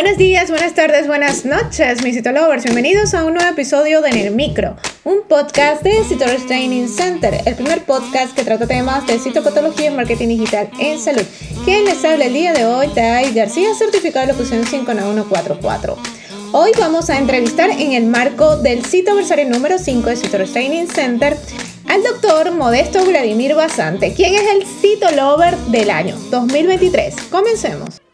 Buenos días, buenas tardes, buenas noches, mis citolovers. Bienvenidos a un nuevo episodio de En el Micro, un podcast de Citolovers Training Center, el primer podcast que trata temas de citopatología y marketing digital en salud. Quien les habla el día de hoy, Tai García, certificado de locución 59144. Hoy vamos a entrevistar en el marco del citoversario número 5 de Citolovers Training Center al doctor Modesto Vladimir Basante, quien es el Citolover del año 2023. Comencemos.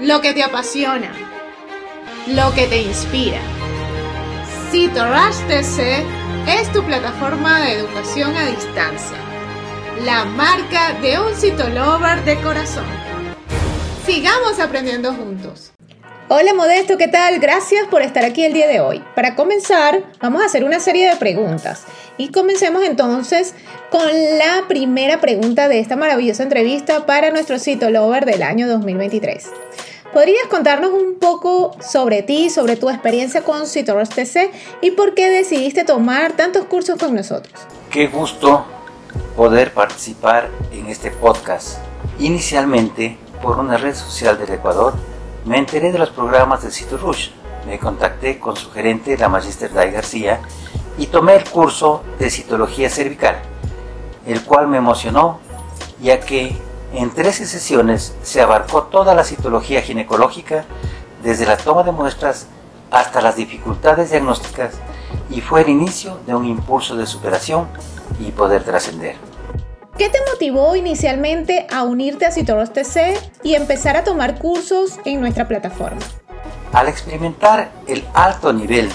lo que te apasiona, lo que te inspira. CitoRush TC es tu plataforma de educación a distancia, la marca de un citolover de corazón. Sigamos aprendiendo juntos. Hola Modesto, ¿qué tal? Gracias por estar aquí el día de hoy. Para comenzar, vamos a hacer una serie de preguntas. Y comencemos entonces con la primera pregunta de esta maravillosa entrevista para nuestro citolover del año 2023. ¿Podrías contarnos un poco sobre ti, sobre tu experiencia con Citoros TC y por qué decidiste tomar tantos cursos con nosotros? Qué gusto poder participar en este podcast. Inicialmente, por una red social del Ecuador, me enteré de los programas de Rush. Me contacté con su gerente, la Magister Day García, y tomé el curso de citología cervical, el cual me emocionó, ya que en 13 sesiones se abarcó toda la citología ginecológica, desde la toma de muestras hasta las dificultades diagnósticas, y fue el inicio de un impulso de superación y poder trascender. ¿Qué te motivó inicialmente a unirte a Citoros TC y empezar a tomar cursos en nuestra plataforma? Al experimentar el alto nivel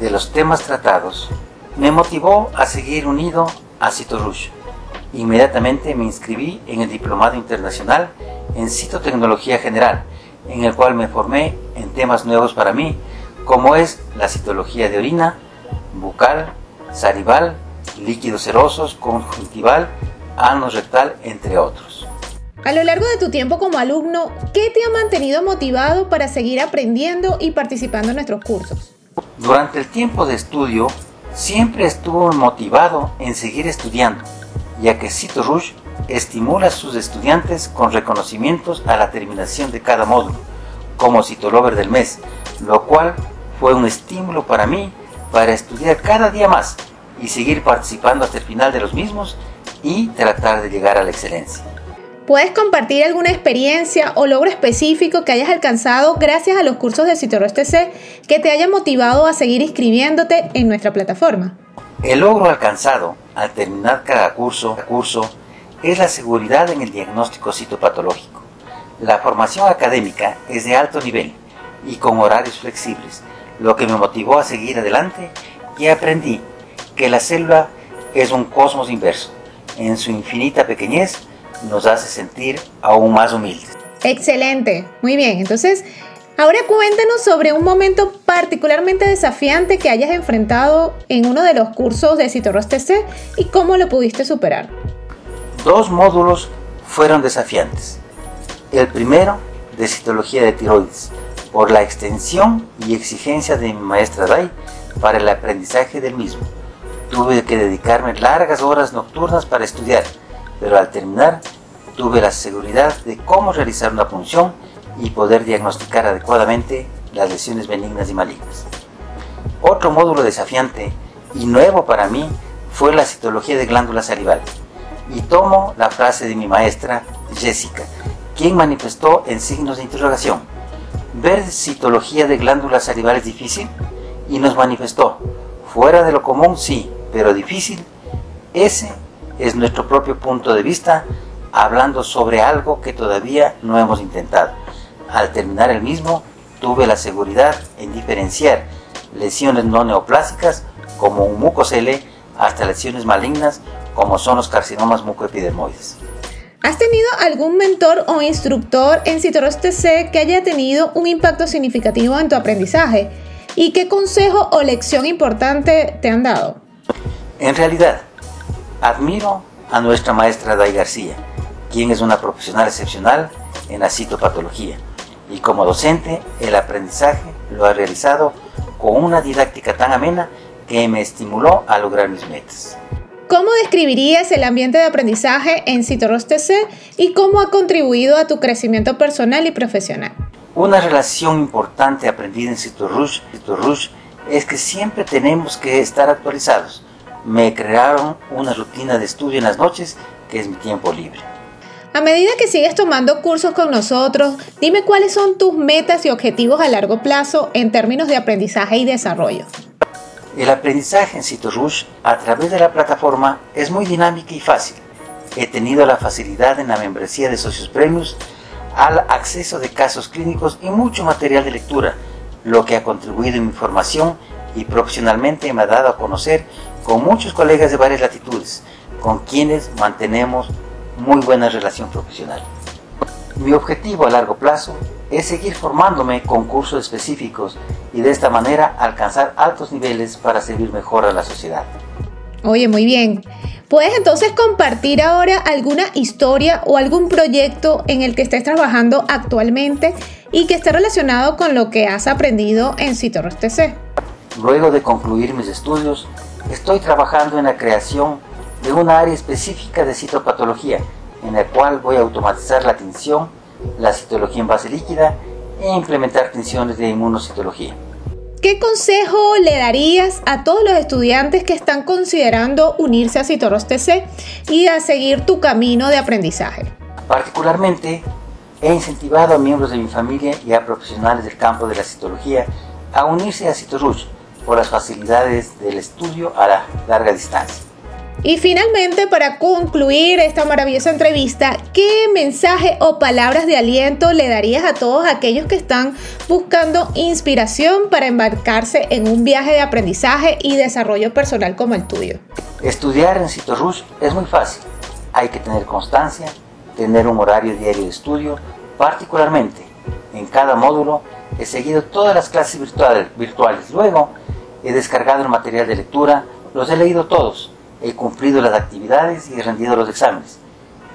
de los temas tratados, me motivó a seguir unido a Citorush Inmediatamente me inscribí en el Diplomado Internacional en Citotecnología General, en el cual me formé en temas nuevos para mí, como es la citología de orina, bucal, salival, líquidos serosos, conjuntival, ano rectal, entre otros. A lo largo de tu tiempo como alumno, ¿qué te ha mantenido motivado para seguir aprendiendo y participando en nuestros cursos? Durante el tiempo de estudio, siempre estuve motivado en seguir estudiando ya que Cito Rouge estimula a sus estudiantes con reconocimientos a la terminación de cada módulo, como Citolover del mes, lo cual fue un estímulo para mí para estudiar cada día más y seguir participando hasta el final de los mismos y tratar de llegar a la excelencia. ¿Puedes compartir alguna experiencia o logro específico que hayas alcanzado gracias a los cursos de Citoro TC que te haya motivado a seguir inscribiéndote en nuestra plataforma? El logro alcanzado al terminar cada curso, es la seguridad en el diagnóstico citopatológico. La formación académica es de alto nivel y con horarios flexibles, lo que me motivó a seguir adelante y aprendí que la célula es un cosmos inverso. En su infinita pequeñez nos hace sentir aún más humildes. Excelente, muy bien. Entonces, Ahora cuéntanos sobre un momento particularmente desafiante que hayas enfrentado en uno de los cursos de Citoros TC y cómo lo pudiste superar. Dos módulos fueron desafiantes. El primero, de citología de tiroides, por la extensión y exigencia de mi maestra Dai para el aprendizaje del mismo. Tuve que dedicarme largas horas nocturnas para estudiar, pero al terminar tuve la seguridad de cómo realizar una función y poder diagnosticar adecuadamente las lesiones benignas y malignas. Otro módulo desafiante y nuevo para mí fue la citología de glándula salival. Y tomo la frase de mi maestra Jessica, quien manifestó en signos de interrogación. ¿Ver citología de glándula salival es difícil? Y nos manifestó, fuera de lo común sí, pero difícil. Ese es nuestro propio punto de vista, hablando sobre algo que todavía no hemos intentado. Al terminar el mismo, tuve la seguridad en diferenciar lesiones no neoplásicas como un mucocele hasta lesiones malignas como son los carcinomas mucoepidermoides. ¿Has tenido algún mentor o instructor en Citoros TC que haya tenido un impacto significativo en tu aprendizaje? ¿Y qué consejo o lección importante te han dado? En realidad, admiro a nuestra maestra Day García, quien es una profesional excepcional en la citopatología y como docente el aprendizaje lo ha realizado con una didáctica tan amena que me estimuló a lograr mis metas. ¿Cómo describirías el ambiente de aprendizaje en Citoros TC y cómo ha contribuido a tu crecimiento personal y profesional? Una relación importante aprendida en Citorush, Citorush es que siempre tenemos que estar actualizados. Me crearon una rutina de estudio en las noches que es mi tiempo libre. A medida que sigues tomando cursos con nosotros, dime cuáles son tus metas y objetivos a largo plazo en términos de aprendizaje y desarrollo. El aprendizaje en CitoRush a través de la plataforma es muy dinámica y fácil. He tenido la facilidad en la membresía de socios premios al acceso de casos clínicos y mucho material de lectura, lo que ha contribuido en mi formación y profesionalmente me ha dado a conocer con muchos colegas de varias latitudes, con quienes mantenemos muy buena relación profesional. Mi objetivo a largo plazo es seguir formándome con cursos específicos y de esta manera alcanzar altos niveles para servir mejor a la sociedad. Oye, muy bien. ¿Puedes entonces compartir ahora alguna historia o algún proyecto en el que estés trabajando actualmente y que esté relacionado con lo que has aprendido en Citorros TC? Luego de concluir mis estudios, estoy trabajando en la creación de una área específica de citopatología, en la cual voy a automatizar la tinción, la citología en base líquida e implementar tinciones de inmunocitología. ¿Qué consejo le darías a todos los estudiantes que están considerando unirse a Citoros TC y a seguir tu camino de aprendizaje? Particularmente, he incentivado a miembros de mi familia y a profesionales del campo de la citología a unirse a Citorush por las facilidades del estudio a la larga distancia. Y finalmente, para concluir esta maravillosa entrevista, ¿qué mensaje o palabras de aliento le darías a todos aquellos que están buscando inspiración para embarcarse en un viaje de aprendizaje y desarrollo personal como el tuyo? Estudiar en CitoRush es muy fácil. Hay que tener constancia, tener un horario diario de estudio, particularmente en cada módulo he seguido todas las clases virtuales. Luego he descargado el material de lectura, los he leído todos he cumplido las actividades y he rendido los exámenes.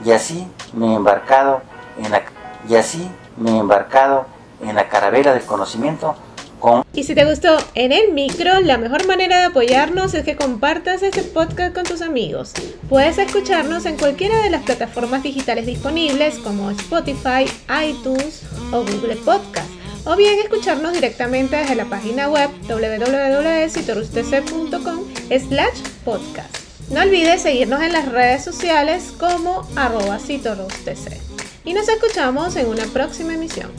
Y así me he embarcado en la, y así me he embarcado en la carabela del conocimiento con... Y si te gustó en el micro, la mejor manera de apoyarnos es que compartas este podcast con tus amigos. Puedes escucharnos en cualquiera de las plataformas digitales disponibles como Spotify, iTunes o Google Podcast. O bien escucharnos directamente desde la página web www.citorustc.com slash podcast. No olvides seguirnos en las redes sociales como arroba Y nos escuchamos en una próxima emisión.